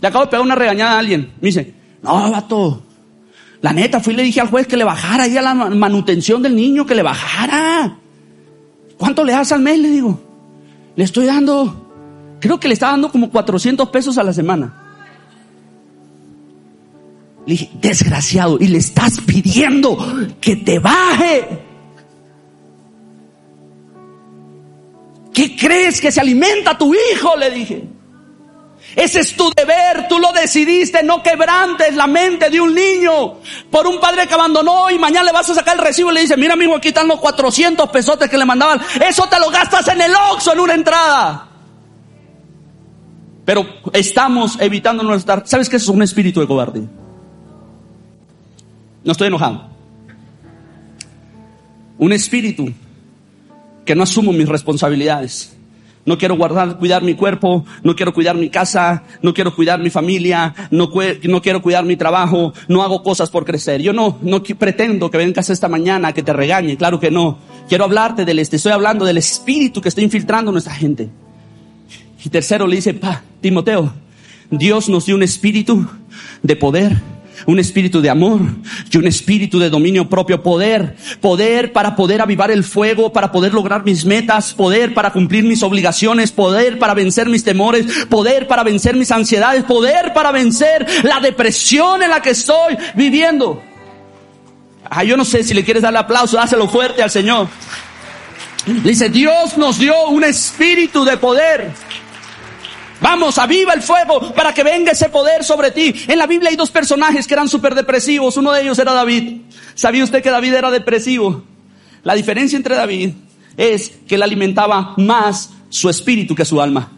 Le acabo de pegar una regañada a alguien. Me dice, no, vato, la neta, fui y le dije al juez que le bajara ahí a la manutención del niño, que le bajara. ¿Cuánto le das al mes? Le digo, le estoy dando, creo que le está dando como 400 pesos a la semana. Le dije, desgraciado, y le estás pidiendo que te baje. ¿Qué crees que se alimenta tu hijo? Le dije. Ese es tu deber, tú lo decidiste, no quebrantes la mente de un niño por un padre que abandonó y mañana le vas a sacar el recibo y le dice, mira amigo, aquí están los 400 pesotes que le mandaban, eso te lo gastas en el Oxxo en una entrada. Pero estamos evitando no estar, ¿sabes qué es un espíritu de cobarde? No estoy enojado. Un espíritu que no asumo mis responsabilidades. No quiero guardar, cuidar mi cuerpo, no quiero cuidar mi casa, no quiero cuidar mi familia, no, no quiero cuidar mi trabajo, no hago cosas por crecer. Yo no, no pretendo que vengas esta mañana que te regañe, claro que no. Quiero hablarte del este, estoy hablando del espíritu que está infiltrando nuestra gente. Y tercero le dice, pa, Timoteo, Dios nos dio un espíritu de poder, un espíritu de amor y un espíritu de dominio propio, poder, poder para poder avivar el fuego, para poder lograr mis metas, poder para cumplir mis obligaciones, poder para vencer mis temores, poder para vencer mis ansiedades, poder para vencer la depresión en la que estoy viviendo. Ah, yo no sé si le quieres dar el aplauso, dáselo fuerte al Señor. dice, Dios nos dio un espíritu de poder. Vamos, aviva el fuego para que venga ese poder sobre ti. En la Biblia hay dos personajes que eran súper depresivos. Uno de ellos era David. ¿Sabía usted que David era depresivo? La diferencia entre David es que él alimentaba más su espíritu que su alma.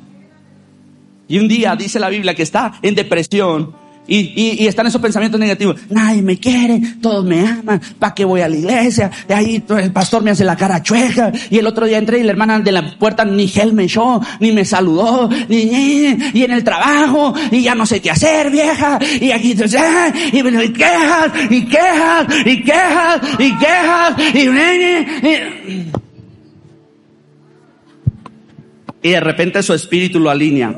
Y un día dice la Biblia que está en depresión y, y, y, están esos pensamientos negativos. Nadie me quiere, todos me aman, ¿para qué voy a la iglesia? De ahí el pastor me hace la cara chueca. Y el otro día entré y la hermana de la puerta ni gel me echó, ni me saludó, ni, ni, y en el trabajo, y ya no sé qué hacer, vieja. Y aquí, y, y quejas, y quejas, y quejas, y quejas, y, y, y de repente su espíritu lo alinea.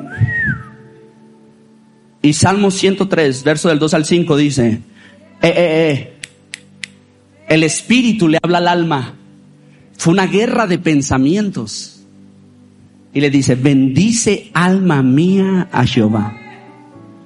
Y Salmo 103, verso del 2 al 5 dice, eh, eh, eh, el espíritu le habla al alma. Fue una guerra de pensamientos. Y le dice, bendice alma mía a Jehová.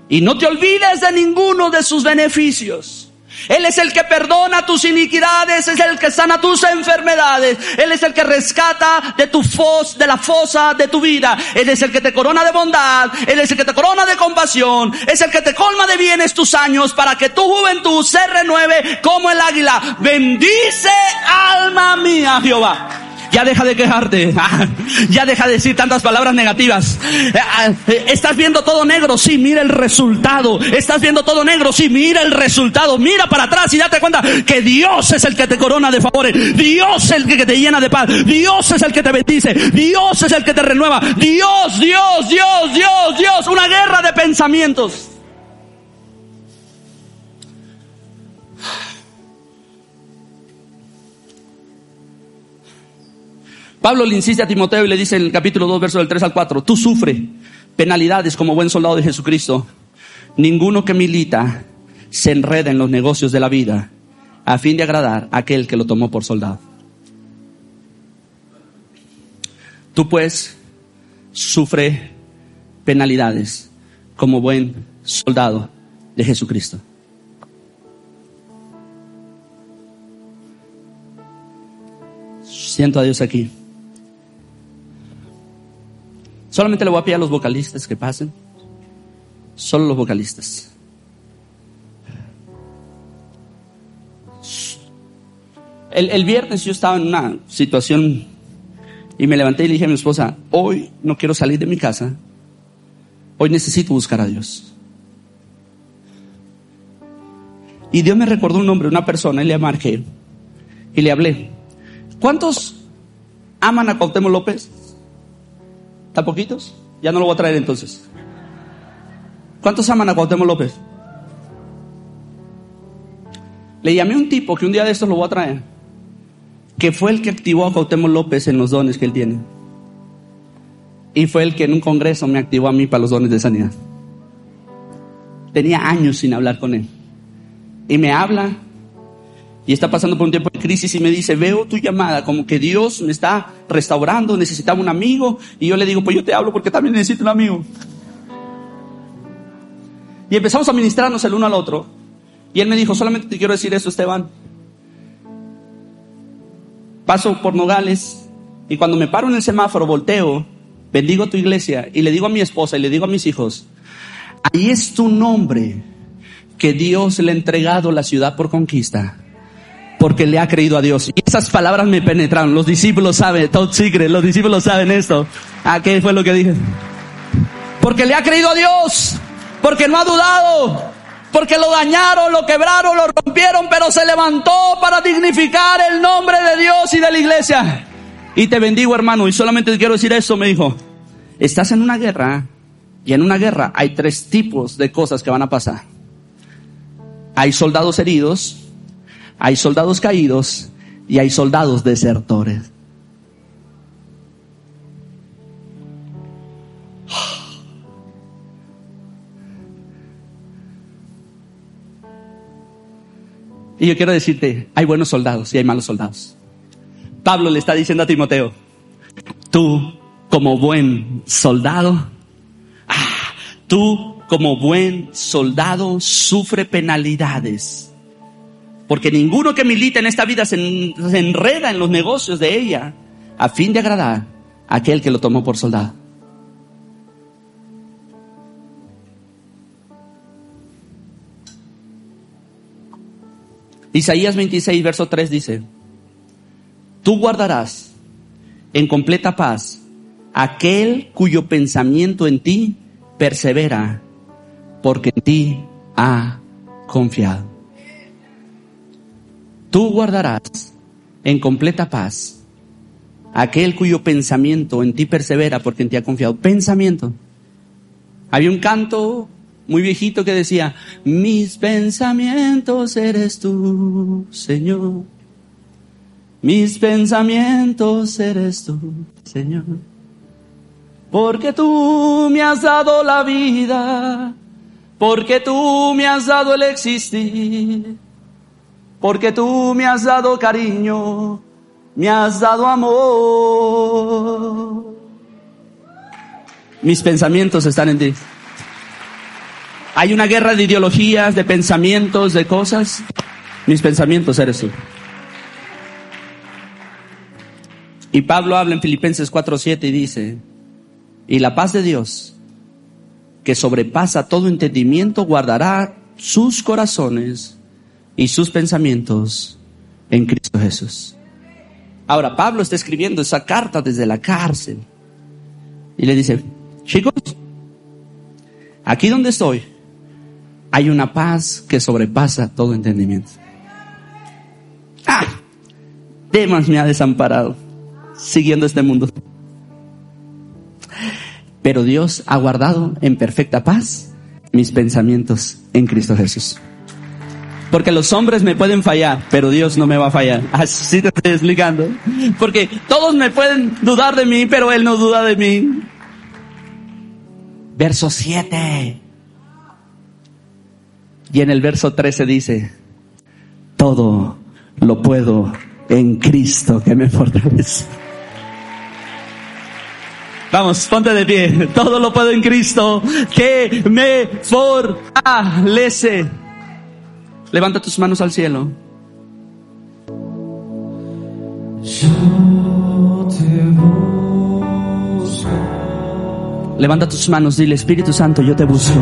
Y no te olvides de ninguno de sus beneficios. Él es el que perdona tus iniquidades, es el que sana tus enfermedades. Él es el que rescata de tu fos, de la fosa de tu vida. Él es el que te corona de bondad. Él es el que te corona de compasión. Es el que te colma de bienes tus años para que tu juventud se renueve como el águila. Bendice alma mía, Jehová. Ya deja de quejarte. Ya deja de decir tantas palabras negativas. Estás viendo todo negro. Sí, mira el resultado. Estás viendo todo negro. Sí, mira el resultado. Mira para atrás y date cuenta que Dios es el que te corona de favores. Dios es el que te llena de paz. Dios es el que te bendice. Dios es el que te renueva. Dios, Dios, Dios, Dios, Dios. Una guerra de pensamientos. Pablo le insiste a Timoteo y le dice en el capítulo 2, verso del 3 al 4, tú sufre penalidades como buen soldado de Jesucristo. Ninguno que milita se enreda en los negocios de la vida a fin de agradar a aquel que lo tomó por soldado. Tú pues sufre penalidades como buen soldado de Jesucristo. Siento a Dios aquí. Solamente le voy a pedir a los vocalistas que pasen. Solo los vocalistas. El, el, viernes yo estaba en una situación y me levanté y le dije a mi esposa, hoy no quiero salir de mi casa, hoy necesito buscar a Dios. Y Dios me recordó un nombre, una persona, y le marqué y le hablé. ¿Cuántos aman a Cuauhtémoc López? ¿Está poquitos? Ya no lo voy a traer entonces. ¿Cuántos aman a Cuauhtémoc López? Le llamé a un tipo que un día de estos lo voy a traer, que fue el que activó a Cuauhtémoc López en los dones que él tiene. Y fue el que en un congreso me activó a mí para los dones de sanidad. Tenía años sin hablar con él. Y me habla y está pasando por un tiempo de crisis y me dice, veo tu llamada, como que Dios me está restaurando, necesitaba un amigo. Y yo le digo, pues yo te hablo porque también necesito un amigo. Y empezamos a ministrarnos el uno al otro. Y él me dijo, solamente te quiero decir esto, Esteban. Paso por Nogales y cuando me paro en el semáforo, volteo, bendigo tu iglesia y le digo a mi esposa y le digo a mis hijos, ahí es tu nombre que Dios le ha entregado la ciudad por conquista porque le ha creído a Dios. Y esas palabras me penetraron. Los discípulos saben, todo secret, los discípulos saben esto. ¿A qué fue lo que dije? Porque le ha creído a Dios, porque no ha dudado, porque lo dañaron, lo quebraron, lo rompieron, pero se levantó para dignificar el nombre de Dios y de la iglesia. Y te bendigo, hermano, y solamente te quiero decir esto, me dijo. Estás en una guerra, y en una guerra hay tres tipos de cosas que van a pasar. Hay soldados heridos, hay soldados caídos y hay soldados desertores. Y yo quiero decirte, hay buenos soldados y hay malos soldados. Pablo le está diciendo a Timoteo, tú como buen soldado, ah, tú como buen soldado sufre penalidades porque ninguno que milita en esta vida se, enreda en los negocios de ella a fin de agradar a aquel que lo tomó por soldado. Isaías 26, verso 3 dice, tú guardarás en completa paz aquel cuyo pensamiento en ti persevera, porque en ti ha confiado. Tú guardarás en completa paz aquel cuyo pensamiento en ti persevera porque en ti ha confiado. Pensamiento. Había un canto muy viejito que decía, mis pensamientos eres tú, Señor. Mis pensamientos eres tú, Señor. Porque tú me has dado la vida, porque tú me has dado el existir, porque tú me has dado cariño, me has dado amor. Mis pensamientos están en ti. Hay una guerra de ideologías, de pensamientos, de cosas. Mis pensamientos eres tú. Y Pablo habla en Filipenses 4:7 y dice, y la paz de Dios, que sobrepasa todo entendimiento, guardará sus corazones y sus pensamientos en Cristo Jesús. Ahora, Pablo está escribiendo esa carta desde la cárcel y le dice, chicos, aquí donde estoy, hay una paz que sobrepasa todo entendimiento. Ah, Demas me ha desamparado siguiendo este mundo. Pero Dios ha guardado en perfecta paz mis pensamientos en Cristo Jesús. Porque los hombres me pueden fallar, pero Dios no me va a fallar. Así te estoy explicando. Porque todos me pueden dudar de mí, pero Él no duda de mí. Verso 7. Y en el verso 13 dice, todo lo puedo en Cristo que me fortalece. Vamos, ponte de pie. Todo lo puedo en Cristo que me fortalece. Levanta tus manos al cielo. Levanta tus manos, dile Espíritu Santo, yo te busco.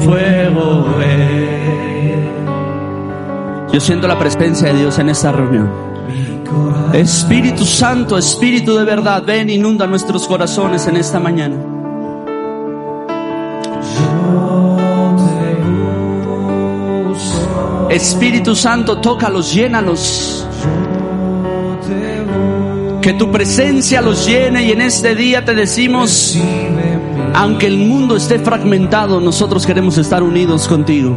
Fuego, yo siento la presencia de Dios en esta reunión. Espíritu Santo, Espíritu de verdad, ven, inunda nuestros corazones en esta mañana. Espíritu Santo, tócalos, llénalos. Que tu presencia los llene y en este día te decimos, aunque el mundo esté fragmentado, nosotros queremos estar unidos contigo.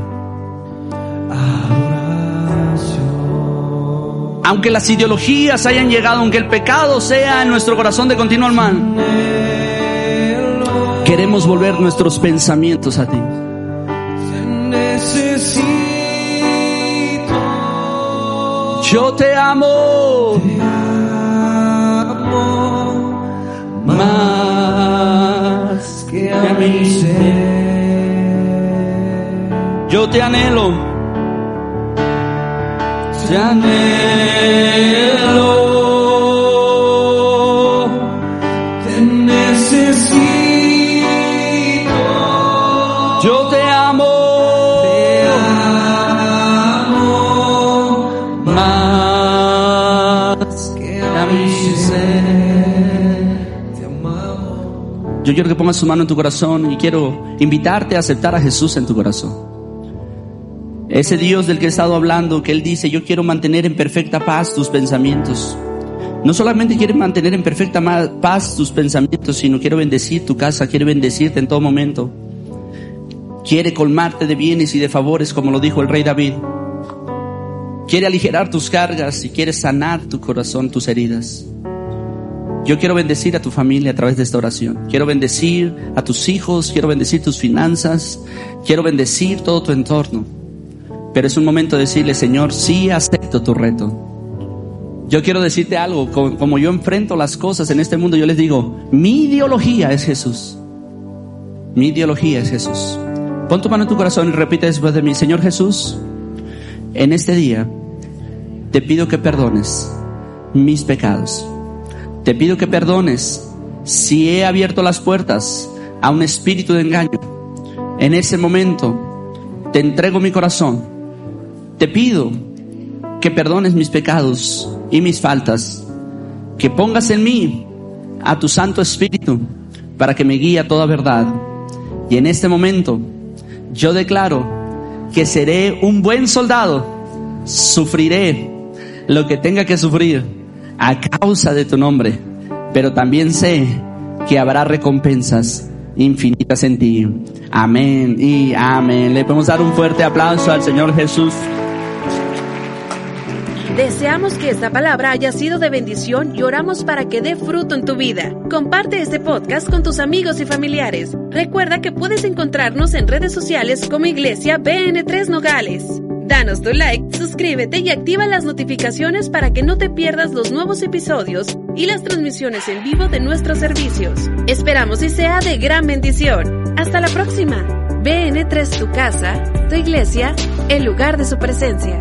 Aunque las ideologías hayan llegado, aunque el pecado sea en nuestro corazón de continuo mal, queremos volver nuestros pensamientos a ti. Yo te amo. Más que a mí. Yo te anhelo. Te anhelo. Yo quiero que pongas su mano en tu corazón y quiero invitarte a aceptar a Jesús en tu corazón. Ese Dios del que he estado hablando, que Él dice, yo quiero mantener en perfecta paz tus pensamientos. No solamente quiere mantener en perfecta paz tus pensamientos, sino quiero bendecir tu casa, quiere bendecirte en todo momento. Quiere colmarte de bienes y de favores, como lo dijo el rey David. Quiere aligerar tus cargas y quiere sanar tu corazón, tus heridas. Yo quiero bendecir a tu familia a través de esta oración. Quiero bendecir a tus hijos, quiero bendecir tus finanzas, quiero bendecir todo tu entorno. Pero es un momento de decirle, Señor, sí acepto tu reto. Yo quiero decirte algo, co- como yo enfrento las cosas en este mundo, yo les digo, mi ideología es Jesús. Mi ideología es Jesús. Pon tu mano en tu corazón y repite después de mí, Señor Jesús, en este día te pido que perdones mis pecados. Te pido que perdones si he abierto las puertas a un espíritu de engaño. En ese momento te entrego mi corazón. Te pido que perdones mis pecados y mis faltas. que pongas en mí a tu Santo Espíritu para que me guíe a toda verdad. Y en este momento yo declaro que seré un buen soldado, sufriré lo que tenga que sufrir a causa de tu nombre, pero también sé que habrá recompensas infinitas en ti. Amén y amén. Le podemos dar un fuerte aplauso al Señor Jesús. Deseamos que esta palabra haya sido de bendición y oramos para que dé fruto en tu vida. Comparte este podcast con tus amigos y familiares. Recuerda que puedes encontrarnos en redes sociales como Iglesia BN3 Nogales. Danos tu like, suscríbete y activa las notificaciones para que no te pierdas los nuevos episodios y las transmisiones en vivo de nuestros servicios. Esperamos y sea de gran bendición. Hasta la próxima. BN3 tu casa, tu iglesia, el lugar de su presencia.